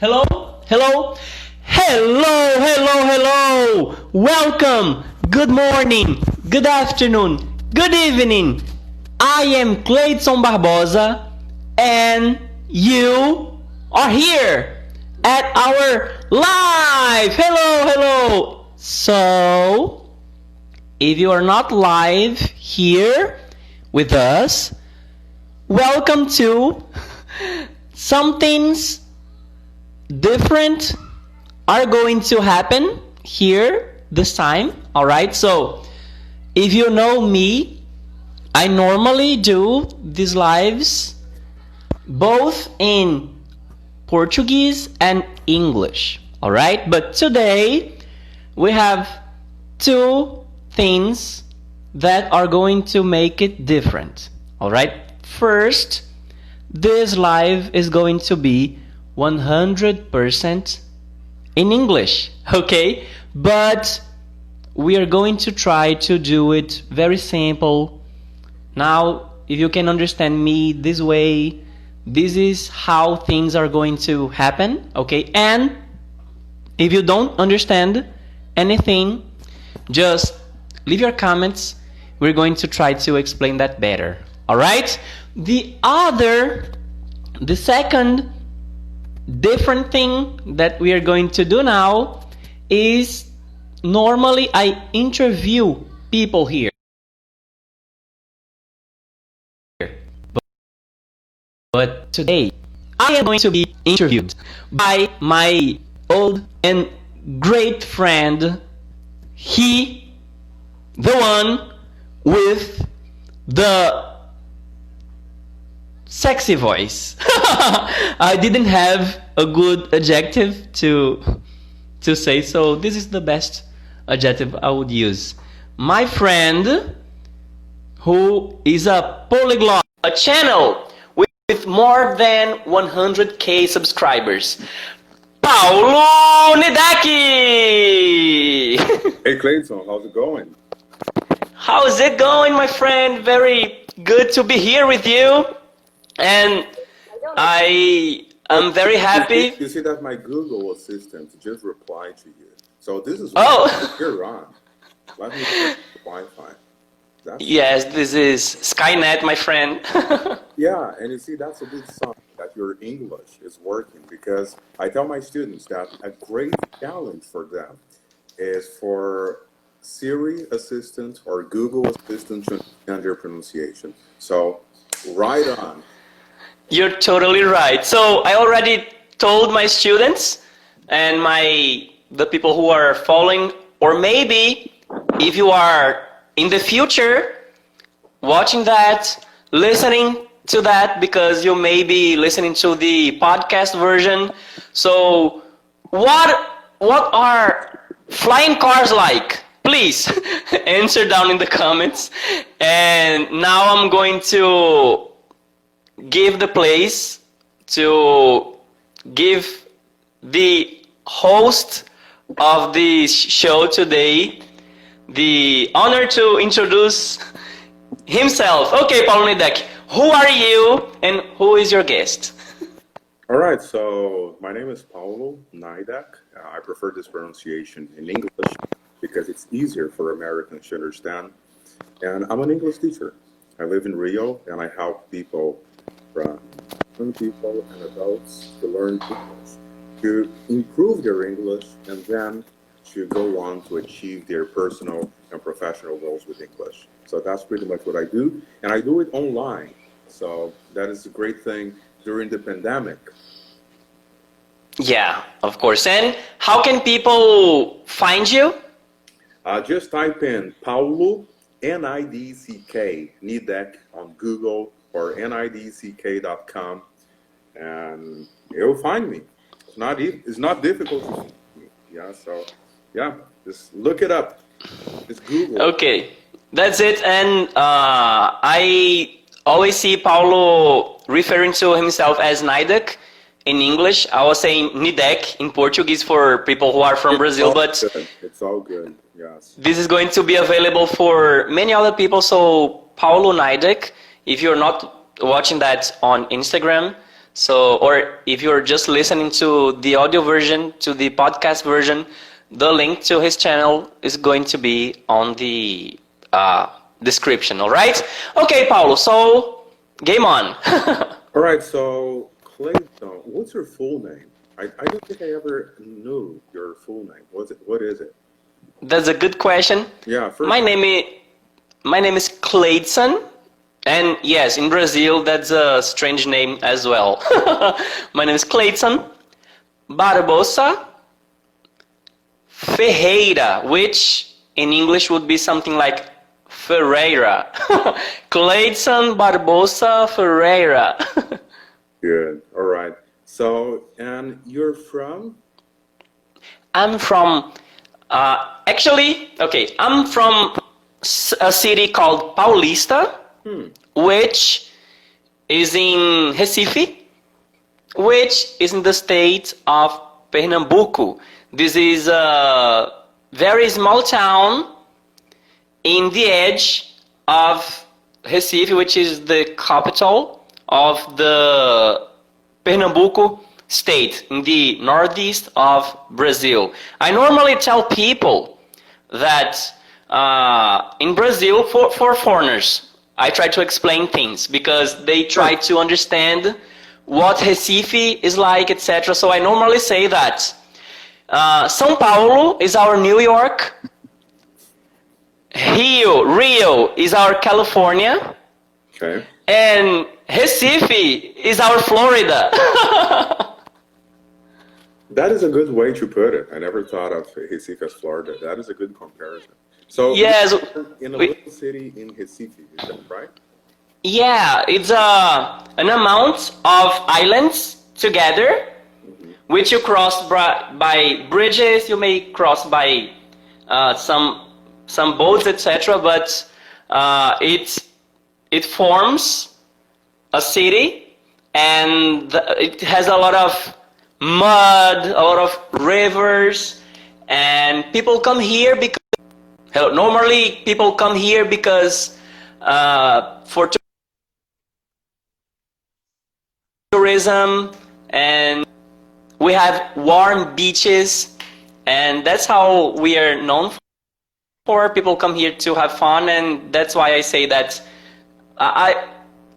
Hello? Hello? Hello, hello, hello! Welcome! Good morning, good afternoon, good evening! I am Clayton Barbosa and you are here at our live! Hello, hello! So, if you are not live here with us, welcome to something's different are going to happen here this time all right? So if you know me i normally do these lives both in portuguese and english all right? But today we have two things that are going to make it different all right? First this live is going to be 100% in English, okay? But we are going to try to do it very simple. Now, if you can understand me this way, this is how things are going to happen, okay? And if you don't understand anything, just leave your comments. We're going to try to explain that better. All right? The other, the second different thing that we are going to do now is normally I interview people here. But today I am going to be interviewed by my old and great friend, he, the one with the sexy voice. I didn't have a good adjective to to say, so this is the best adjective I would use. My friend, who is a polyglot, a channel with, with more than 100k subscribers, Paulo Nidaki. Hey Clayton, how's it going? How's it going, my friend? Very good to be here with you. And I am very happy. You see that my Google Assistant just replied to you. So this is Oh. you're on. Let me Wi-Fi. That's, Yes, this is Skynet, my friend. Yeah, and you see that's a good sign that your English is working because I tell my students that a great challenge for them is for Siri Assistant or Google Assistant to understand your pronunciation. So right on. You're totally right. So I already told my students and my the people who are following, or maybe if you are in the future watching that, listening to that because you may be listening to the podcast version. So what what are flying cars like? Please answer down in the comments. And now I'm going to give the place to give the host of this show today the honor to introduce himself. Okay, Paulo Nidek, who are you and who is your guest? All right, so my name is Paulo Naidak. Uh, I prefer this pronunciation in English because it's easier for Americans to understand. And I'm an English teacher. I live in Rio and I help people from young people and adults to learn English, to improve their English, and then to go on to achieve their personal and professional goals with English. So that's pretty much what I do. And I do it online. So that is a great thing during the pandemic. Yeah, of course. And how can people find you? Uh, just type in Paulo, N I D C K, Nidek on Google or nidck.com, and you'll find me. It's not it's not difficult to find me. Yeah, so yeah, just look it up. It's Google. Okay, that's it. And uh, I always see Paulo referring to himself as Nidek in English. I was saying Nidek in Portuguese for people who are from It's Brazil, but good. it's all good. Yes. this is going to be available for many other people. So Paulo Nidek, if you're not watching that on Instagram, So, or if you're just listening to the audio version, to the podcast version, the link to his channel is going to be on the uh, description. All right? Okay, Paulo. So, game on. All right, so Clayton, what's your full name? I, I don't think I ever knew your full name. What's it? What is it? That's a good question. Yeah. My name is my name is Cleidson, and yes, in Brazil that's a strange name as well. my name is Clayton Barbosa Ferreira, which in English would be something like Ferreira. Clayton Barbosa Ferreira. Good. All right. So, and you're from? I'm from uh, actually okay. I'm from a city called Paulista, which is in Recife, which is in the state of Pernambuco. This is a very small town in the edge of Recife, which is the capital of the Pernambuco state in the northeast of Brazil. I normally tell people that uh, in Brazil, for, for foreigners, I try to explain things because they try to understand what Recife is like, etc. So I normally say that uh, São Paulo is our New York, Rio, Rio is our California, Okay. and Recife is our Florida. That is a good way to put it. I never thought of Recife as Florida. That is a good comparison. So, Yes, in a we- little city in Recife, is that right? yeah, it's a, an amount of islands together, which you cross by bridges, you may cross by uh, some, some boats, etc. But uh, it, it forms a city and it has a lot of mud, a lot of rivers, and people come here because Hello. Normally, people come here because uh, for tourism, and we have warm beaches, and that's how we are known for. People come here to have fun, and that's why I say that I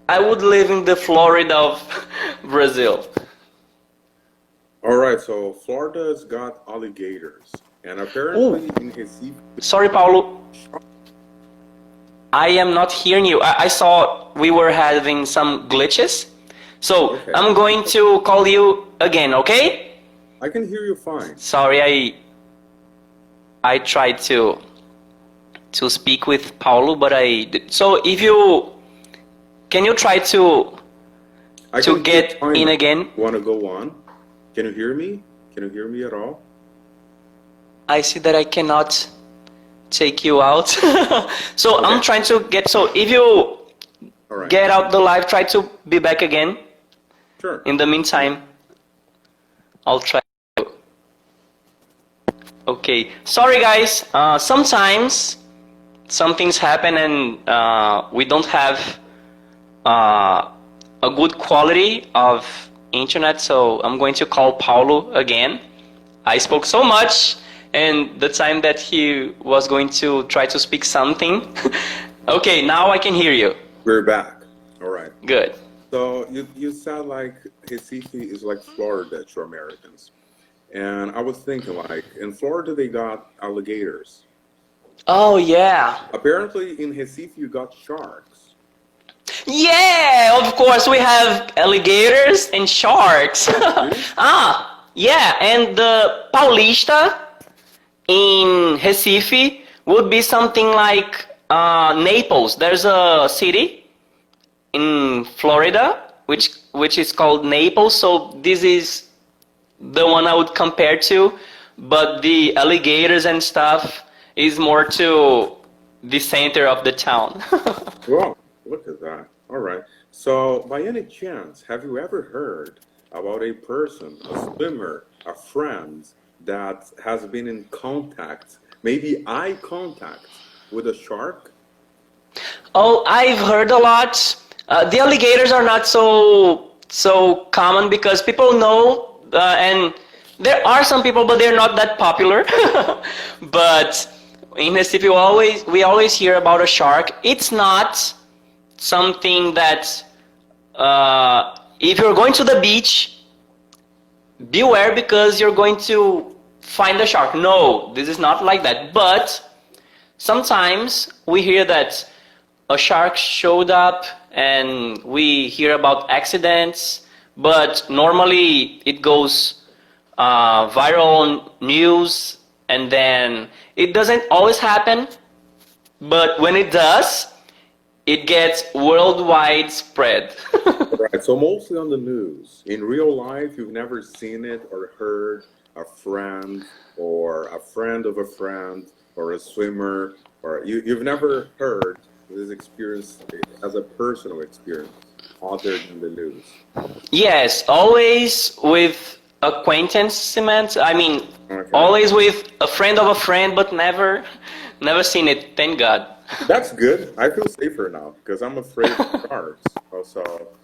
I would live in the Florida of Brazil. All right, so Florida's got alligators. And apparently in Recife, Sorry, Paulo. I am not hearing you. I, I saw we were having some glitches. So Okay. I'm going to call you again, okay? I can hear you fine. Sorry, I I tried to to speak with Paulo, but I so if you can you try to I To get in again? Want to go on? Can you hear me? Can you hear me at all? I see that I cannot take you out. so I'm trying to get so if you right. get out the live, try to be back again. Sure. In the meantime, I'll try. to- Okay, sorry guys. Uh, sometimes some things happen and uh, we don't have uh, a good quality of internet, so I'm going to call Paulo again. I spoke so much, and the time that he was going to try to speak something. okay, now I can hear you. We're back. All right. Good. So you, you sound like Recife is like Florida to Americans. And I was thinking like in Florida they got alligators. Oh yeah. Apparently in Recife you got sharks. Yeah, of course we have alligators and sharks. ah, yeah, and the Paulista in Recife would be something like uh, Naples. There's a city in Florida which which is called Naples. So this is the one I would compare to, but the alligators and stuff is more to the center of the town. Wow, look at that. All right. So by any chance, have you ever heard about a person, a swimmer, a friend that has been in contact, maybe eye contact with a shark? Oh, I've heard a lot. Uh, the alligators are not so so common because people know, uh, and there are some people, but they're not that popular. but in Recife, we always we always hear about a shark. It's not something that uh, if you're going to the beach, beware because you're going to find a shark. No, this is not like that. But sometimes we hear that a shark showed up and we hear about accidents, but normally it goes uh, viral news and then it doesn't always happen, but when it does, it gets worldwide spread. right. So mostly on the news. In real life, you've never seen it or heard a friend or a friend of a friend or a swimmer or you, you've never heard this experience as a personal experience other than the news. yes, always with acquaintance cement. I mean, Okay. always with a friend of a friend, but never, never seen it. Thank God. That's good. I feel safer now because I'm afraid of sharks. Also,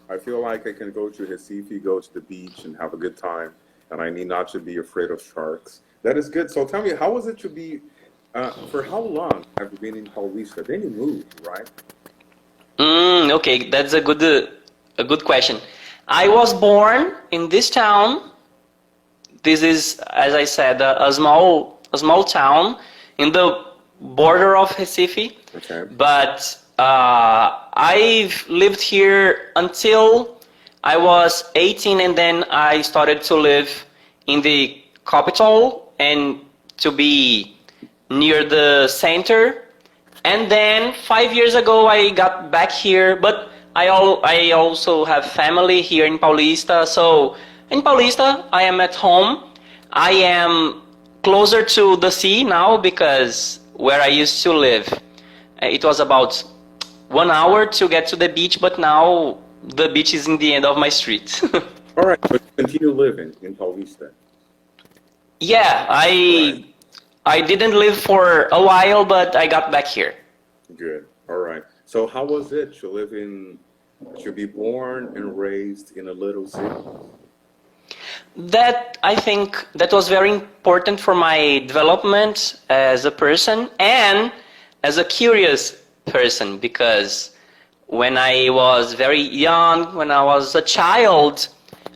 I feel like I can go to Recife, go to the beach, and have a good time, and I need not to be afraid of sharks. That is good. So tell me, how was it to be? Uh, for how long have you been in Paulista? Then you moved, right? Mm, okay, that's a good, uh, a good question. I was born in this town. This is, as I said, a, a small, a small town in the border of Recife. Okay. But uh, I've lived here until I was 18, and then I started to live in the capital and to be near the center. And then five years ago, I got back here, but I, al- I also have family here in Paulista. So in Paulista, I am at home. I am closer to the sea now because where I used to live, it was about one hour to get to the beach, but now the beach is in the end of my street. All right, but continue living in Paulista. yeah, I Right. I didn't live for a while, but I got back here. Good. All right. So how was it to live in, to be born and raised in a little city? That I think that was very important for my development as a person and as a curious person because when I was very young, when I was a child,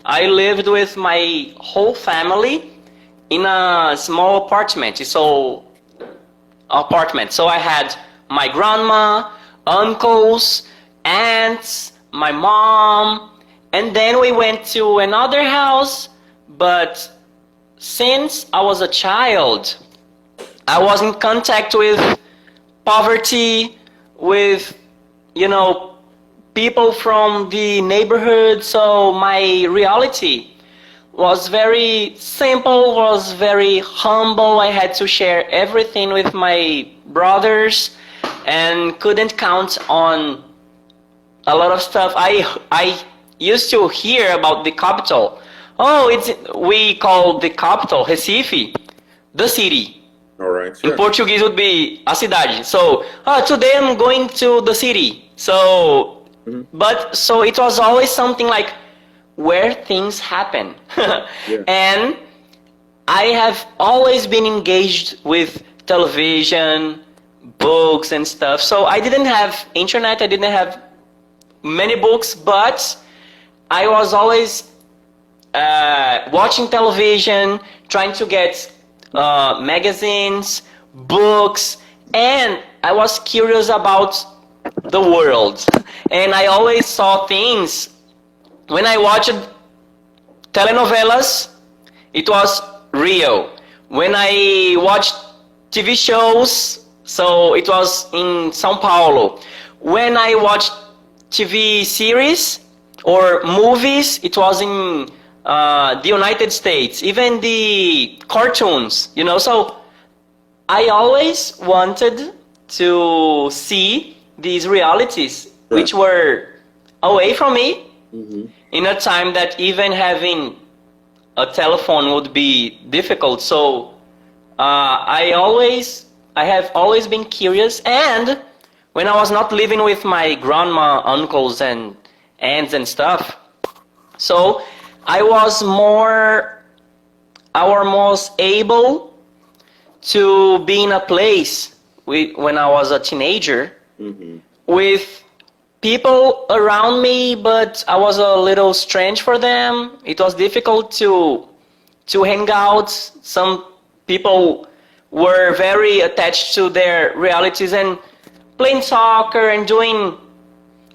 I lived with my whole family in a small apartment. So apartment. So I had my grandma, uncles, aunts, my mom, and then we went to another house. But since I was a child, I was in contact with poverty, with, you know, people from the neighborhood. So my reality was very simple, was very humble. I had to share everything with my brothers and couldn't count on a lot of stuff. I I used to hear about the capital. Oh, it's we call the capital Recife, the city. All right. In Portuguese would be a cidade. So, ah, today I'm going to the city. So, Mhm. but so it was always something like where things happen. Yeah. And I have always been engaged with television, books and stuff. So I didn't have internet, I didn't have many books, but I was always uh, watching television, trying to get uh, magazines, books, and I was curious about the world. And I always saw things when I watched telenovelas, it was Rio. When I watched TV shows, so it was in São Paulo. When I watched TV series or movies, it was in uh, the United States. Even the cartoons, you know. So I always wanted to see these realities, which were away from me Mhm. in a time that even having a telephone would be difficult. So uh, I always, I have always been curious. And when I was not living with my grandma, uncles, and aunts and stuff, So I was more, I was most able to be in a place with, when I was a teenager hmm with people around me, but I was a little strange for them. It was difficult to to hang out. Some people were very attached to their realities and playing soccer and doing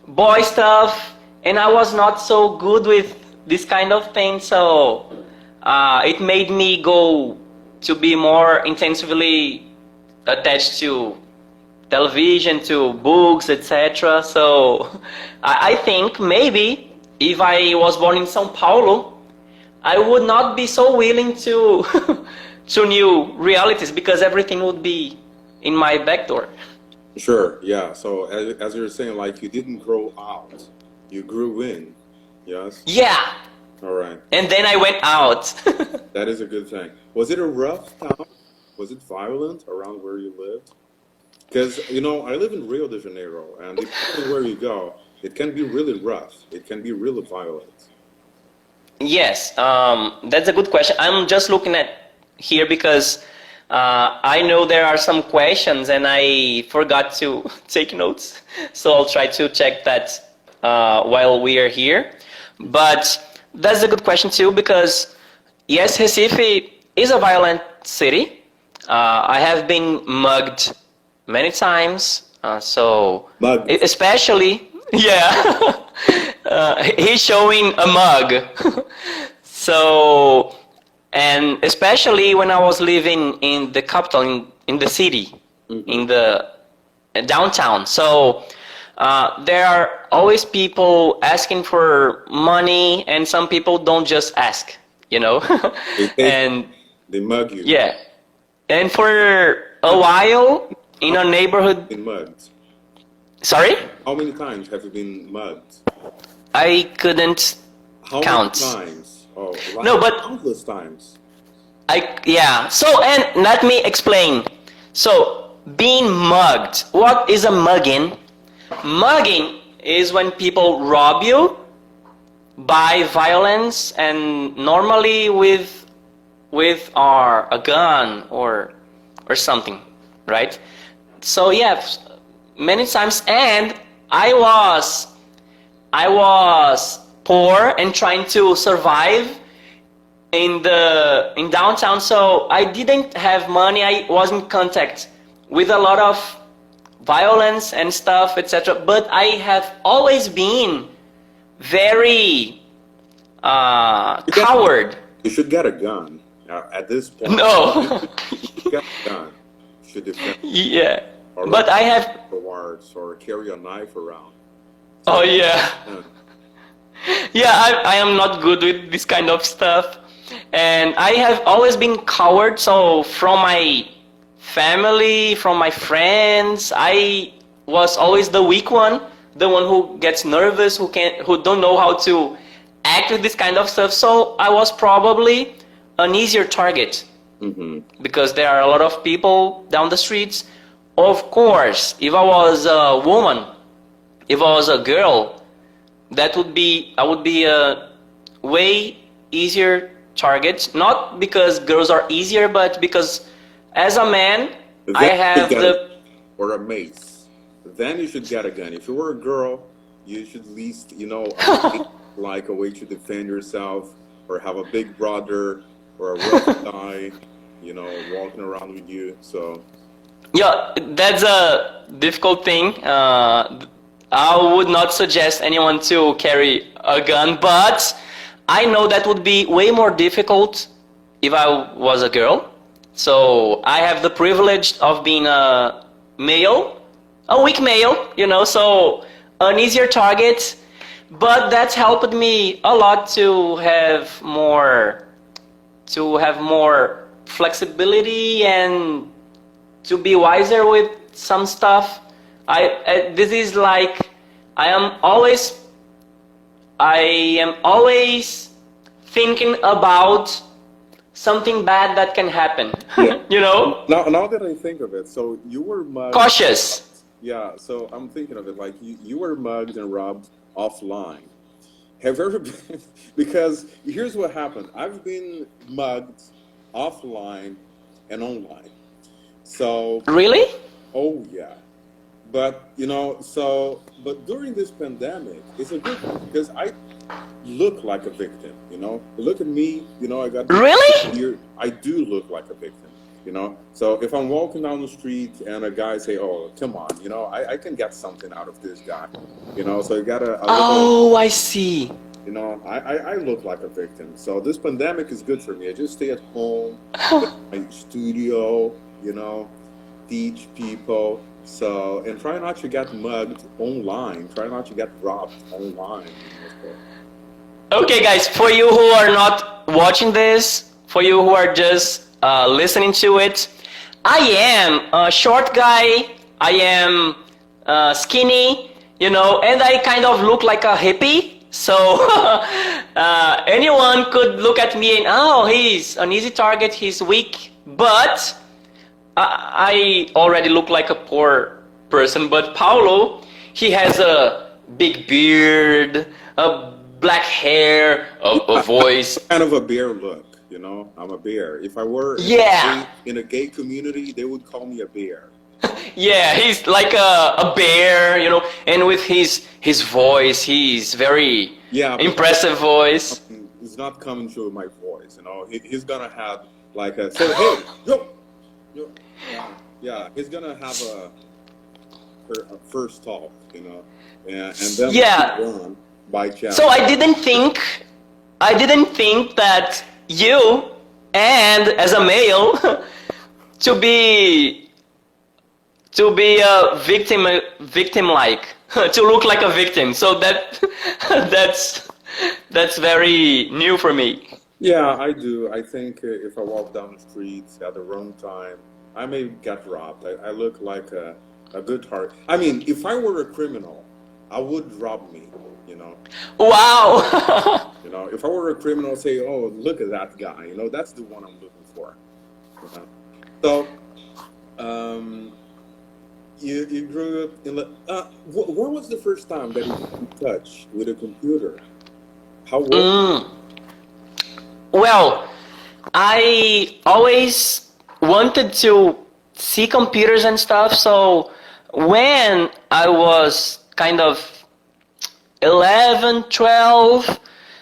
boy stuff, and I was not so good with this kind of thing. So uh, it made me go to be more intensively attached to television to books, etc. So I, I think maybe if I was born in São Paulo, I would not be so willing to to new realities because everything would be in my back door. Sure. Yeah. So as, as you were saying, like you didn't grow out, you grew in. Yes. Yeah, All right. and then I went out. That is a good thing. Was it a rough town? Was it violent around where you lived? Because you know, I live in Rio de Janeiro, and depending where you go, it can be really rough. It can be really violent. Yes, um, that's a good question. I'm just looking at here because uh, I know there are some questions and I forgot to take notes. So I'll try to check that uh, while we are here. But that's a good question too because yes, Recife is a violent city. Uh, I have been mugged many times. Uh, so Mugged. Especially yeah uh, he's showing a mug so and especially when i was living in the capital in, in the city in the uh, downtown so uh, there are always people asking for money and some people don't just ask you know They and They mug you. yeah and for a while in our neighborhood Been mugged. sorry How many times have you been mugged? I couldn't count. How Counts. many times? Oh, like No, but- countless times. I yeah. So and let me explain. So being mugged. What is a mugging? Mugging is when people rob you by violence and normally with with our a gun or or something, right? So yeah, many times and I was I was poor and trying to survive in the in downtown so i didn't have money i was in contact with a lot of violence and stuff etc but i have always been very uh coward You should get a gun. Now, at this point, no you should get a gun. You should defend yeah or but i have wards or carry a knife around. oh yeah Yeah. yeah I, I am not good with this kind of stuff and i have always been coward so from my family from my friends i was always the weak one the one who gets nervous who can who don't know how to act with this kind of stuff so i was probably an easier target hmm because there are a lot of people down the streets. Of course, if I was a woman, if I was a girl, that would be I would be a way easier target. Not because girls are easier, but because as a man, I Then you have the a- or a mace. Then you should get a gun. If you were a girl, you should at least, you know, like a way to defend yourself, or have a big brother or a rough guy, you know, walking around with you. So Yeah, that's a difficult thing. Uh, I would not suggest anyone to carry a gun, but I know that would be way more difficult if I was a girl. So I have the privilege of being a male, a weak male, you know, so an easier target. But that's helped me a lot to have more, to have more flexibility and to be wiser with some stuff. I, I this is like I am always I am always thinking about something bad that can happen. Yeah. you know, now, now that I think of it, so you were mugged. cautious. Yeah, so I'm thinking of it like you, you were mugged and robbed offline. Have ever been? Because here's what happened. I've been mugged offline and online. So, Really? oh yeah. But you know, so but during this pandemic, it's a good thing because I look like a victim. You know, look at me. You know, I got Really? I do look like a victim. You know, so if I'm walking down the street and a guy say, "Oh, come on," you know, I, I can get something out of this guy. You know, so you gotta. a little- Oh, I see. You know, I, I, I look like a victim. So this pandemic is good for me. I just stay at home, my studio, you know, teach people. So, and try not to get mugged online. Try not to get robbed online. Okay, guys, for you who are not watching this, for you who are just uh, listening to it, I am a short guy. I am uh, skinny, you know, and I kind of look like a hippie. So uh, anyone could look at me and oh, he's an easy target. He's weak, but I, I already look like a poor person. But Paulo, he has a big beard, a black hair, a, a voice. Kind of a bear look, you know. I'm a bear. If I were Yeah. in a gay community, they would call me a bear. Yeah, he's like a, a bear, you know, and with his his voice, he's very Yeah, impressive voice. Um, it's not coming through my voice, you know. He, he's gonna have like a say, hey, yo, yo, yeah, yeah. He's gonna have a, a first talk, you know, and, and then Yeah. By chance. So I didn't think, I didn't think that you and as a male to be to be a victim victim like to look like a victim. So that that's that's very new for me. Yeah, I do. I think uh, if I walk down the streets at the wrong time, I may get robbed. I, I look like a, a good heart. I mean, if I were a criminal, I would rob me. You know, Wow. you know, if I were a criminal, say, "Oh, look at that guy," you know, that's the one I'm looking for. You know? So, um, you you grew up in. Uh, wh- when was the first time that you in touch with a computer? How old? Mm. Well, I always wanted to see computers and stuff, so when I was kind of 11, 12,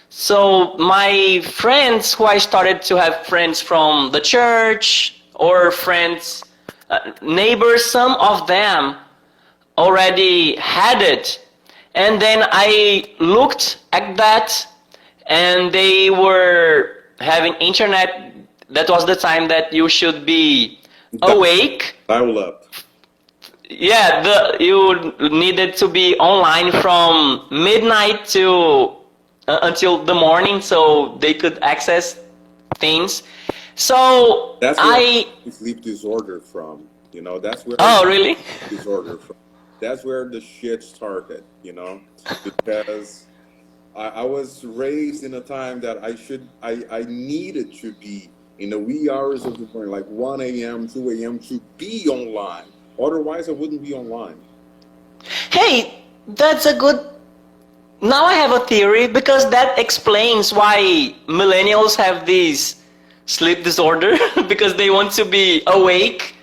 so my friends who I started to have friends from the church or friends, uh, neighbors, some of them already had it. And then I looked at that and they were having internet. That was the time that you should be awake. Dial up. Yeah, the you needed to be online from midnight to uh, until the morning so they could access things. So That's where I I sleep disorder from. You know, that's where Oh, really? disorder from. That's where the shit started. You know, because I, I was raised in a time that I should, I, I needed to be in the wee hours of the morning, like 1 a.m., 2 a.m., to be online. Otherwise, I wouldn't be online. Hey, that's a good. Now I have a theory because that explains why millennials have this sleep disorder because they want to be awake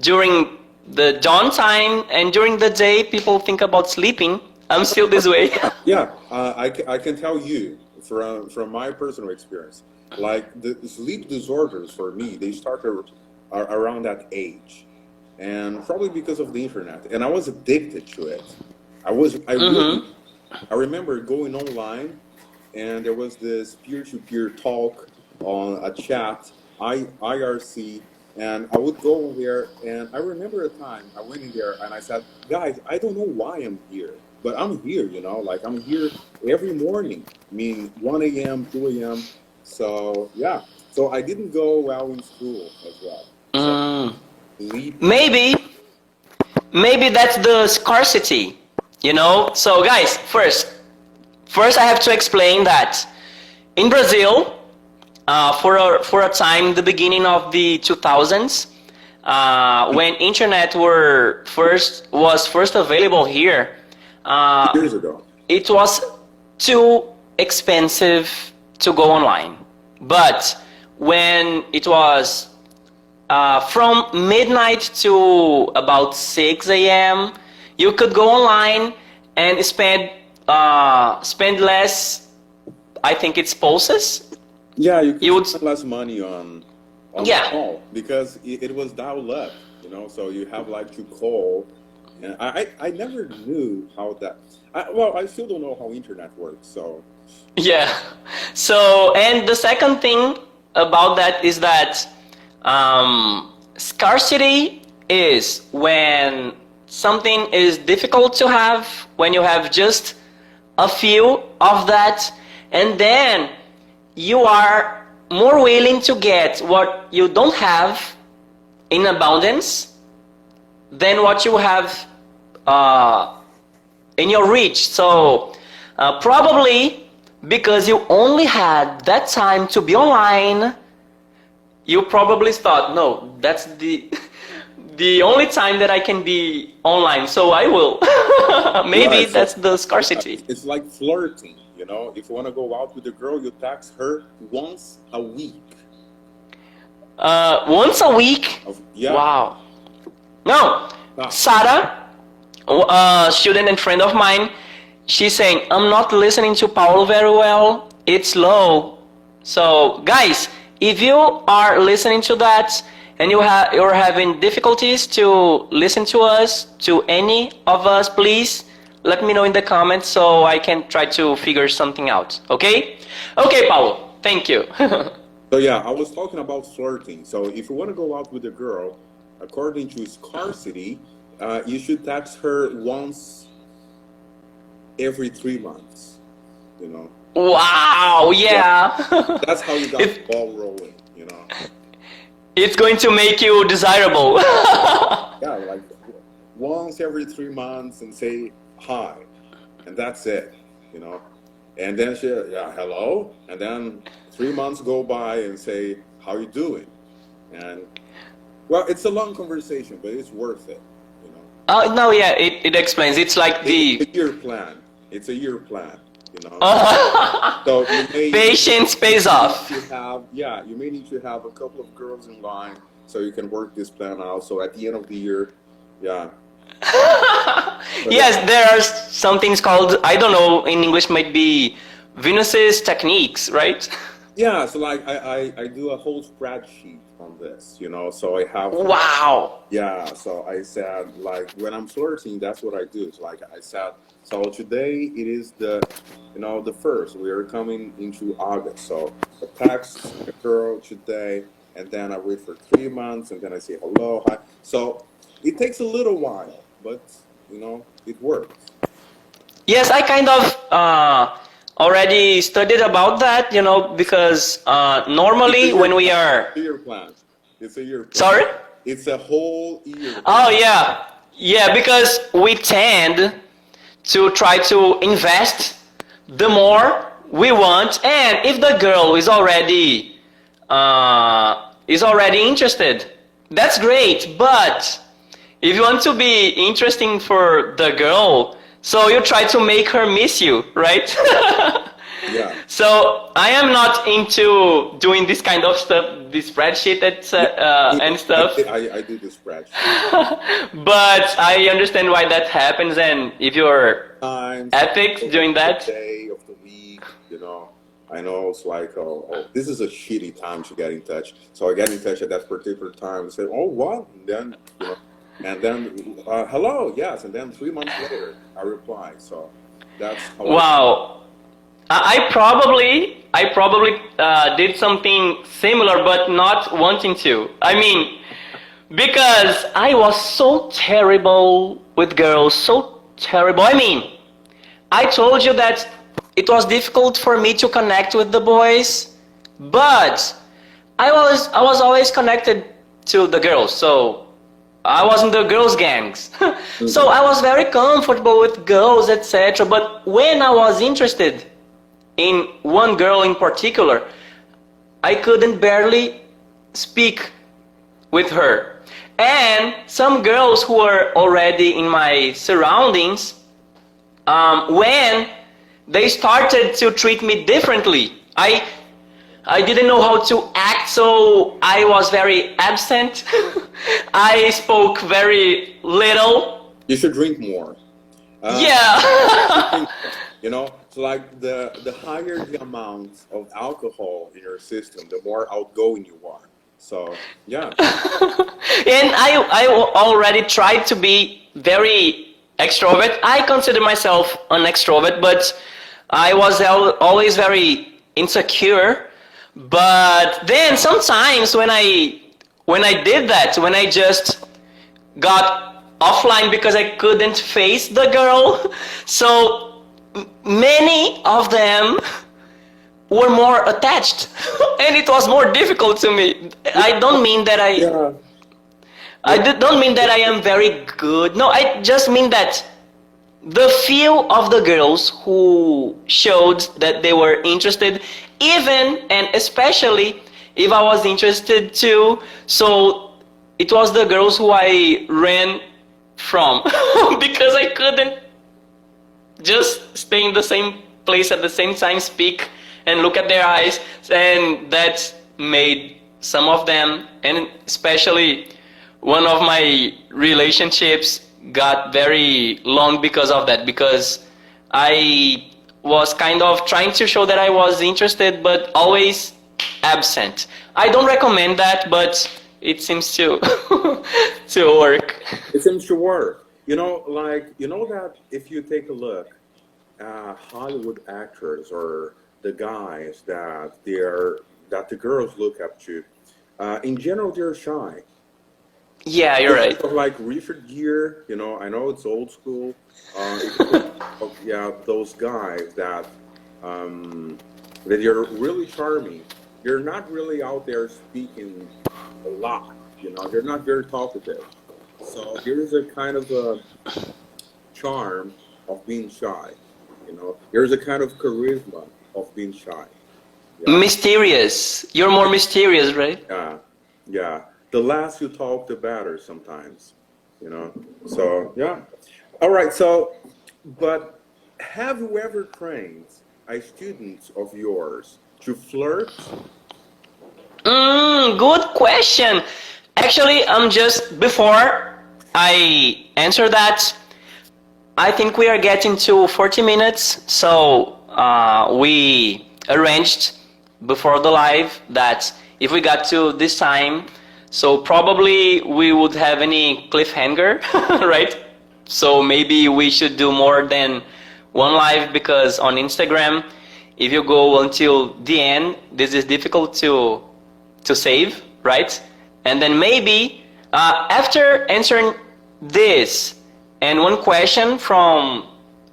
during the dawn time and during the day people think about sleeping. I'm still this way. Yeah, uh, I, I can tell you from from my personal experience, like the sleep disorders for me, they start ar- ar- around that age, and probably because of the internet, and I was addicted to it. I was I really, I remember going online, and there was this peer-to-peer talk on a chat, I IRC, and I would go there, and I remember a time I went in there and I said, guys, I don't know why I'm here, but I'm here, you know, like I'm here every morning. I mean, 1 a.m., 2 a.m. So yeah, so I didn't go well in school as well. Mm. Sleep. Maybe, maybe that's the scarcity, you know. So guys, first, first I have to explain that in Brazil, uh, for a for a time, the beginning of the 2000s, uh, when internet were first was first available here, uh, years ago. it was too expensive to go online. But when it was uh, from midnight to about 6 a.m., you could go online and spend uh, spend less. I think it's pulses. Yeah, you could You would- spend less money on on Yeah. call because it, it was dial up, you know. So you have like to call, and I I, I never knew how that. I, well, I still don't know how internet works. So Yeah. So, and the second thing about that is that um, scarcity is when something is difficult to have, when you have just a few of that, and then you are more willing to get what you don't have in abundance than what you have uh, in your reach. So uh, probably because you only had that time to be online, you probably thought, no, that's the the only time that I can be online. So I will. Maybe so- that's the scarcity. it's like flirting, you know. If you want to go out with a girl, you text her once a week. Uh, once a week. Yeah. Wow. No, Ah. Sarah, a student and friend of mine, she's saying, I'm not listening to Paulo very well. It's low. So, guys, if you are listening to that and you ha- you're having difficulties to listen to us, to any of us, please let me know in the comments so I can try to figure something out. Okay? Okay, Paulo. Thank you. So yeah, I was talking about flirting. So if you want to go out with a girl, according to scarcity, uh, you should text her once every three months. You know, wow, yeah. that's how you got the ball rolling. You know, It's going to make you desirable. yeah, like once every three months and say hi, and that's it. You know, and then she yeah hello, and then three months go by and say how you doing, and well, it's a long conversation, but it's worth it. You know. Oh no, yeah, it, it explains. It's like It's the a year plan. It's a year plan. You know. So you may patience pays off. You have yeah. You may need to have a couple of girls in line so you can work this plan out. So at the end of the year, yeah. yes, there are some things called I don't know in English might be Venus's techniques, right? Yeah, so like I, I, I do a whole spreadsheet on this, you know. So I have Wow. Yeah, so I said like when I'm flirting, that's what I do. It's like I said, so today it is the, you know, the first. We are coming into August, so I text a girl today, and then I wait for three months, and then I say hello, hi. So it takes a little while, but you know, it works. Yes, I kind of uh, already studied about that, you know, because uh, normally when we are It's a year plan. It's a year. Plan. sorry. It's a whole year. Oh yeah, yeah. Because we tend to try to invest the more we want, and if the girl is already uh, is already interested, that's great. But if you want to be interesting for the girl, so you try to make her miss you, right? Yeah. So I am not into doing this kind of stuff, this spreadsheet et- uh, and stuff I, I, do the spreadsheet. but I understand why that happens, and if you're times. Ethics doing that? Day of the week, you know. I know it's like, oh, oh, this is a shitty time to get in touch. So I get in touch at that particular time and say, oh, what? And then, you know, and then, uh, hello, yes. And then three months later, I reply. So that's how. I- wow. I I probably I probably uh, did something similar, but not wanting to. I mean, because I was so terrible with girls, so terrible. I mean, I told you that it was difficult for me to connect with the boys, but I was I was always connected to the girls, so I was in the girls' gangs. so I was very comfortable with girls, etc. But when I was interested in one girl in particular, I couldn't barely speak with her. And some girls who were already in my surroundings, um, when they started to treat me differently. I I didn't know how to act, so I was very absent. I spoke very little. You should drink more. Uh, Yeah. You know, so like the the higher the amount of alcohol in your system, the more outgoing you are. So yeah, and I, I already tried to be very extrovert. I consider myself an extrovert, but I was al- always very insecure. But then sometimes when I when I did that, when I just got offline because I couldn't face the girl, so many of them were more attached and it was more difficult to me. I don't mean that i yeah, i don't mean that i am very good. No i just mean that the few of the girls who showed that they were interested even and especially if i was interested too. So it was the girls who i ran from because i couldn't just stay in the same place at the same time, speak and look at their eyes, and that made some of them, and especially one of my relationships, got very long because of that. Because I was kind of trying to show that I was interested, but always absent. I don't recommend that, but it seems to to work. it seems to work. You know, like you know that if you take a look, uh, Hollywood actors or the guys that they're that the girls look up to, uh, in general they're shy. Yeah, you're right. Of like Richard Gere, you know, I know it's old school. Uh, you think of, yeah, those guys that um, that you're really charming. You're not really out there speaking a lot. You know, they're not very talkative. So here's a kind of a charm of being shy. You know, there's a kind of charisma of being shy. Yeah. Mysterious. You're more mysterious, right? Yeah, yeah. The less you talk, the better sometimes, you know. So yeah. All right. So, but have you ever trained a student of yours to flirt? Mm, good question. Actually, I'm just before I answer that. I think we are getting to 40 minutes, so uh, we arranged before the live that if we got to this time, so probably we would have any cliffhanger, right? So maybe we should do more than one live because on Instagram, if you go until the end, this is difficult to to save, right? And then maybe uh, after answering this and one question from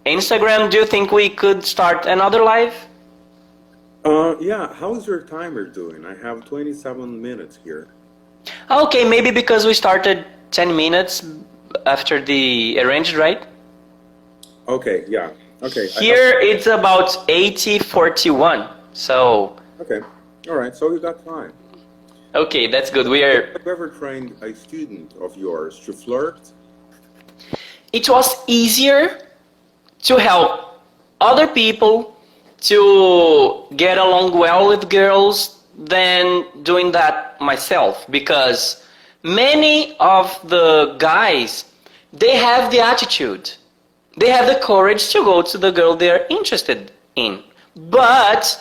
Instagram, do you think we could start another live? Uh, yeah. How's your timer doing? I have 27 minutes here. Okay, maybe because we started 10 minutes after the arranged, right? Okay. Yeah. Okay. Here it's about 80 41. So, okay. All right. So you got time. okay, that's good. We are Have you ever trained a student of yours to flirt? it was easier to help other people to get along well with girls than doing that myself because many of the guys they have the attitude they have the courage to go to the girl they're interested in but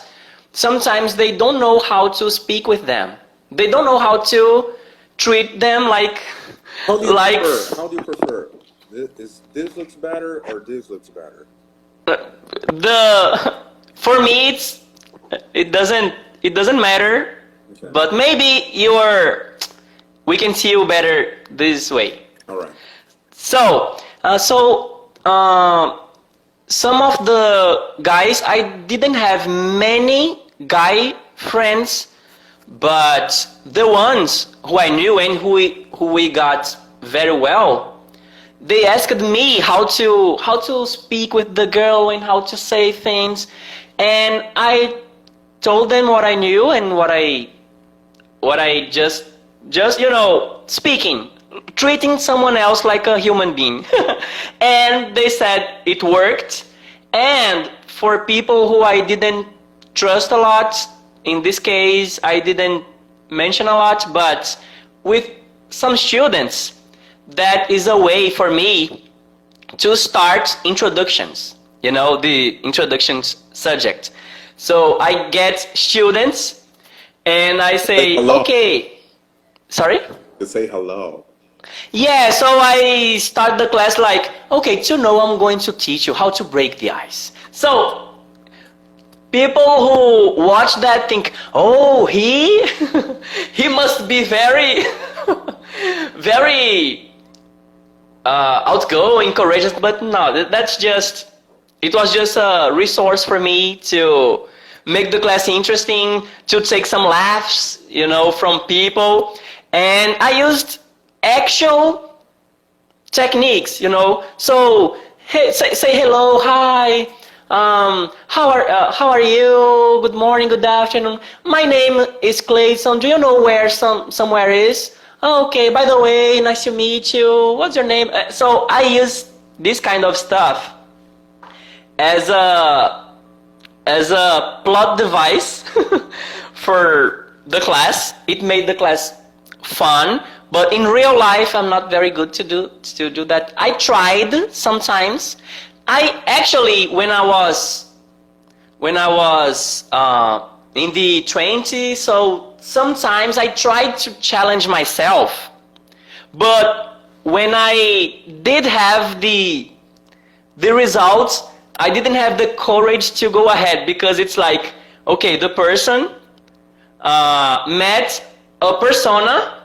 sometimes they don't know how to speak with them they don't know how to treat them like How do you like prefer? How do you prefer? This, is, this looks better or this looks better? Uh, the for me it's it doesn't it doesn't matter Okay. but maybe you're we can see you better this way All right. so uh, so um some of the guys i didn't have many guy friends but the ones who i knew and who we, who we got very well they asked me how to how to speak with the girl and how to say things and i told them what i knew and what i what i just just you know speaking treating someone else like a human being and they said it worked and for people who I didn't trust a lot. In this case, I didn't mention a lot, but with some students, that is a way for me to start introductions, you know, the introductions subject. So I get students and I say, Hello. okay, sorry? To say hello. Yeah, so I start the class like, okay, to know I'm going to teach you how to break the ice. So people who watch that think, oh, he, he must be very, very uh, outgoing, courageous. But no, that's just, it was just a resource for me to make the class interesting, to take some laughs, you know, from people. And I used actual techniques, you know. So hey, say, say hello, hi. Um, how are uh, how are you? Good morning, good afternoon. My name is Clayton. Do you know where some somewhere is? "Oh, okay. By the way, nice to meet you. What's your name? Uh, so I use this kind of stuff as a as a plot device for the class. It made the class fun, but in real life, I'm not very good to do to do that. I tried sometimes. I actually, when I was when I was uh, in the 20s, so sometimes I tried to challenge myself. But when I did have the the results, I didn't have the courage to go ahead because it's like, okay, the person uh, met a persona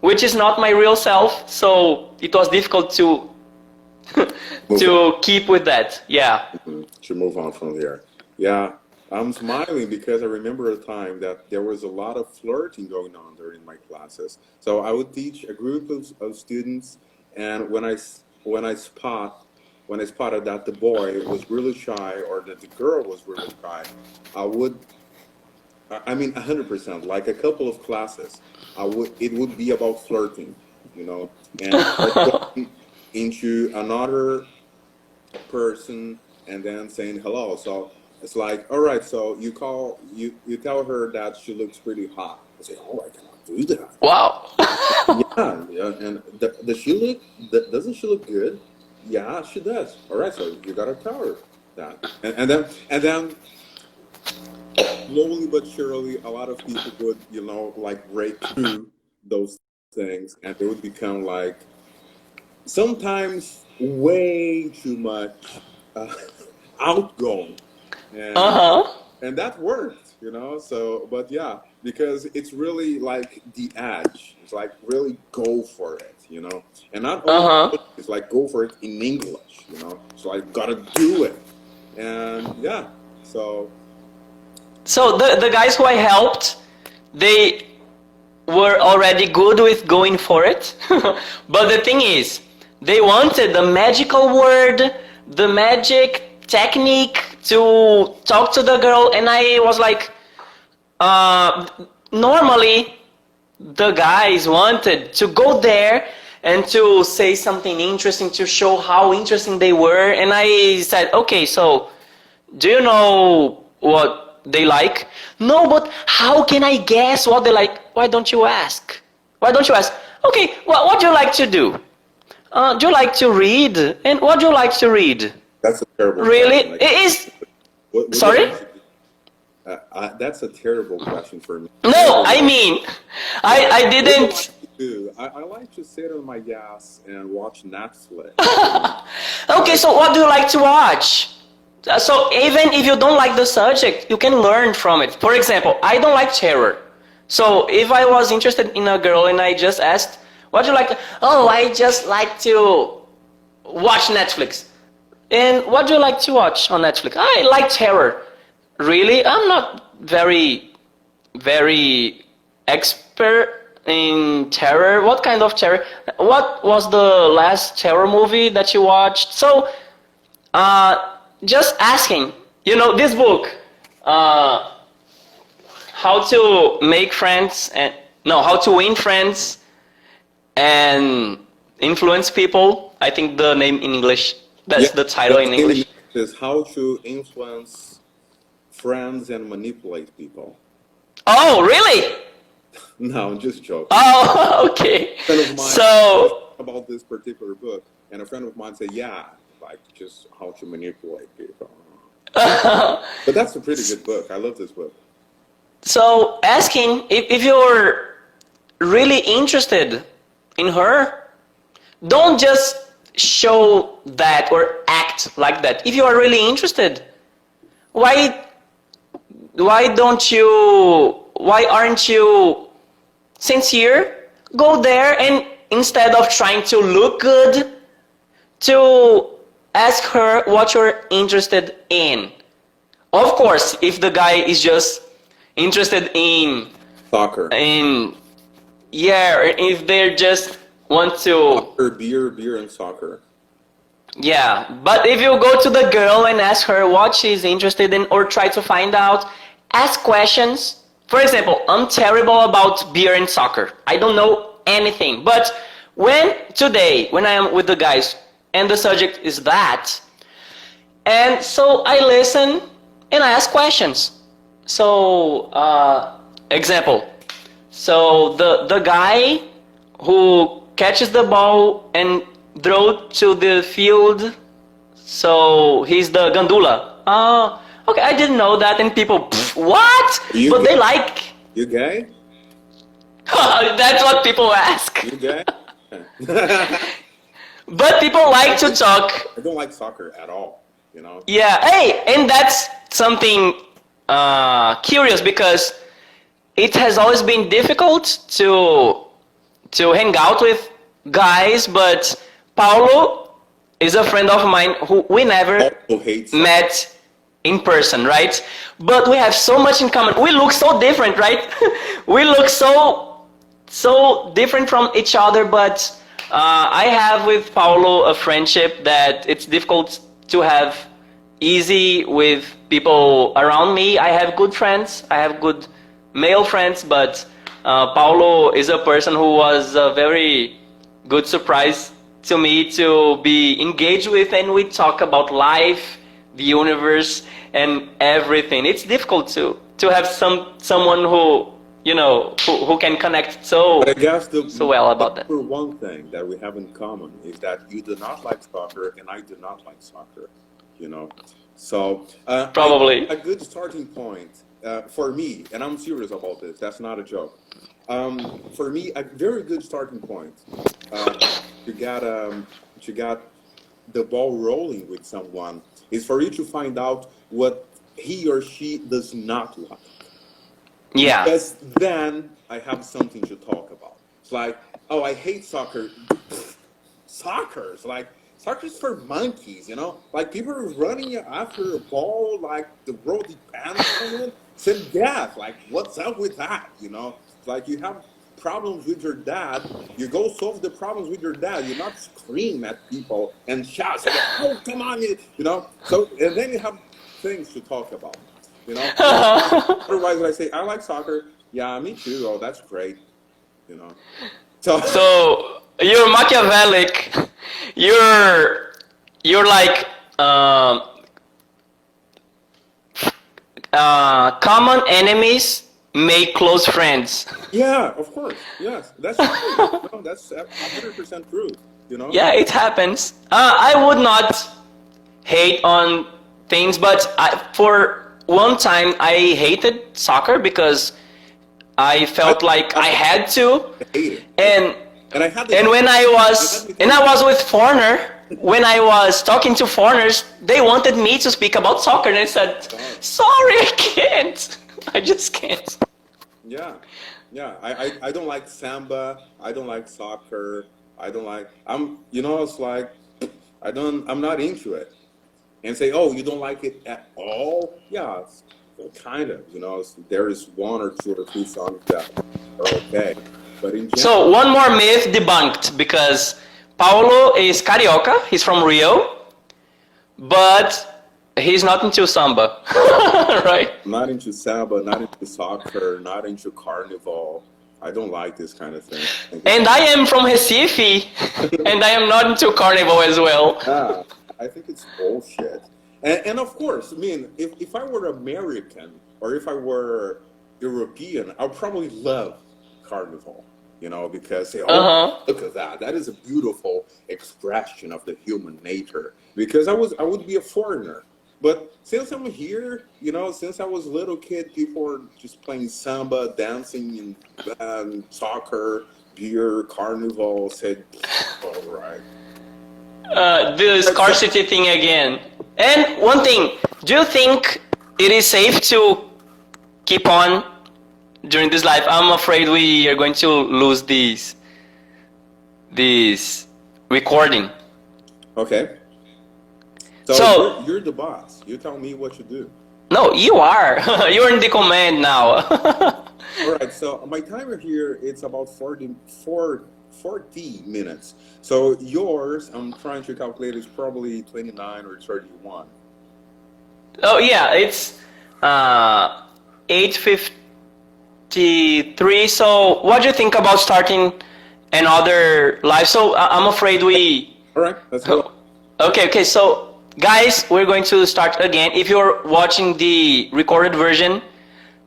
which is not my real self, so it was difficult to to keep with that. Yeah. Mhm. Should move on from there. Yeah, I'm smiling because I remember a time that there was a lot of flirting going on during my classes. So I would teach a group of, of students, and when I when I spot when I spotted that the boy was really shy or that the girl was really shy, I would. I mean, hundred percent. Like a couple of classes, I would. It would be about flirting, you know, and into another person and then saying hello. So it's like, all right, so you call you you tell her that she looks pretty hot. I say, oh, I cannot do that. Wow. yeah, yeah, and th- does she look? th- doesn't she look good? Yeah, she does. All right, so you gotta tell her that, and, and then and then slowly but surely, a lot of people would, you know, like break through those things, and they would become like sometimes way too much uh, outgoing, and Uh huh. and that worked, you know. So, but yeah, because it's really like the edge. It's like really go for it, you know. And not only Uh-huh. it's like go for it in English, you know. So I gotta do it, and yeah. So So the the guys who I helped, they were already good with going for it. but the thing is, they wanted the magical word, the magic technique to talk to the girl, and I was like, uh, normally the guys wanted to go there and to say something interesting to show how interesting they were, and I said, okay, so do you know what they like? No, but how can I guess what they like? Why don't you ask? Why don't you ask? Okay, well, what do you like to do? Uh, do you like to read? And what do you like to read? that's a terrible. Really? Like, It is. what- what Sorry? Uh, uh, that's a terrible question for me. No, I mean, I I didn't. I, I like to sit on my gas and watch Netflix. Okay, so what do you like to watch? Uh, So even if you don't like the subject, you can learn from it. For example, I don't like terror. So if I was interested in a girl and I just asked, what do you like? to-" Oh, I just like to watch Netflix. And what do you like to watch on Netflix? I like terror. Really? I'm not very, very expert in terror. What kind of terror? What was the last terror movie that you watched? So, uh, just asking. You know, this book, uh, How to Make Friends and no, How to Win Friends and Influence People. I think the name in English. That's Yeah, the title in English. Is how to influence friends and manipulate people. Oh, really? No, I'm just joking. Oh, okay. A of mine So, about this particular book, and a friend of mine said, "Yeah, like just how to manipulate people." But that's a pretty good book. I love this book. so asking if, if you're really interested in her, don't just show that or act like that. If you are really interested, why why don't you why aren't you sincere? Go there and instead of trying to look good, to ask her what you're interested in. Of course, if the guy is just interested in Soccer, in yeah, if they just want to soccer, beer, beer, and soccer. yeah. But if you go to the girl and ask her what she's interested in or try to find out, ask questions. For example, I'm terrible about beer and soccer. I don't know anything. But when today, when I am with the guys and the subject is that, and so I listen and I ask questions. So, uh, example. So the the guy who catches the ball and throw to the field. So he's the gandula. Oh, okay. I didn't know that. And people, "Pff, what? You but they like. You gay? That's what people ask. You gay? But people like to talk I don't like soccer at all. You know. Yeah, hey, and that's something uh, curious because it has always been difficult to to hang out with guys, but Paulo is a friend of mine who we never Also hate soccer. met in person, right? But we have so much in common. We look so different, right? we look so so different from each other, but uh, I have with Paulo a friendship that it's difficult to have easy with people around me. I have good friends, I have good male friends, but uh, Paulo is a person who was a very good surprise to me to be engaged with, and we talk about life, the universe, and everything. It's difficult to to have some someone who you know who, who can connect so But I guess the so well about that. One thing that we have in common is that you do not like soccer and I do not like soccer. You know, so uh, Probably. a, a good starting point uh, for me, and I'm serious about this. That's not a joke. Um, for me, a very good starting point. Uh, you got um, you got the ball rolling with someone is for you to find out what he or she does not like. Yeah, Because then I have something to talk about. It's like, oh, I hate soccer. Soccer. It's like soccer's for monkeys, you know? Like people are running after a ball like the world depends on it. Send death. Like, what's up with that? You know? It's like you have problems with your dad, you go solve the problems with your dad. You not scream at people and shout, say, oh, come on, you you know? So and then you have things to talk about. You know? Otherwise, when I say I like soccer, yeah, me too. Oh, that's great. You know. So, so you're Machiavellic. You're you're like um, uh, common enemies make close friends. yeah, of course, yes, that's true. no, that's hundred percent true. You know. Yeah, it happens. Uh, I would not hate on things, but I, for one time I hated soccer because I felt like I had to, I hate it. and And I had. And when I was and I was with foreigner, when I was talking to foreigners, they wanted me to speak about soccer, and I said, "Sorry, I can't. I just can't." Yeah, yeah. I, I, I don't like samba. I don't like soccer. I don't like. I'm. You know, it's like I don't. I'm not into it. And say, oh, you don't like it at all? Yeah, it's, well, kind of. You know, there is one or two or three songs that are okay, but in general, So one more myth debunked because Paulo is carioca. He's from Rio, but he's not into samba, right? Not into samba, not into soccer, not into carnival. I don't like this kind of thing. And I am from Recife, and I am not into carnival as well. Yeah, I think it's bullshit. And, and of course, I mean, if, if I were American or if I were European, I'd probably love Carnival, you know, because oh, Uh-huh. look at that. That is a beautiful expression of the human nature. Because I was, I would be a foreigner. But since I'm here, you know, since I was a little kid, people were just playing samba, dancing, and um, soccer, beer, carnival. Said, all right. Uh, the scarcity thing again. And one thing, do you think it is safe to keep on during this life? I'm afraid we are going to lose this this recording. Okay. So, So- you're, you're the boss. You tell me what to do. No, you are. You're in the command now. All right. So my timer here it's about 40, four- 40 minutes. So yours, I'm trying to calculate, is probably 29 or 31. oh yeah, it's uh, 8:53. So what do you think about starting another live? So I- I'm afraid we All right. Let's go. Okay, okay, so guys, we're going to start again. If you're watching the recorded version,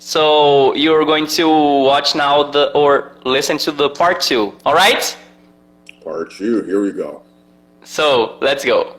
so you're going to watch now the or listen to the part two. All right? Part two. Here we go. So let's go.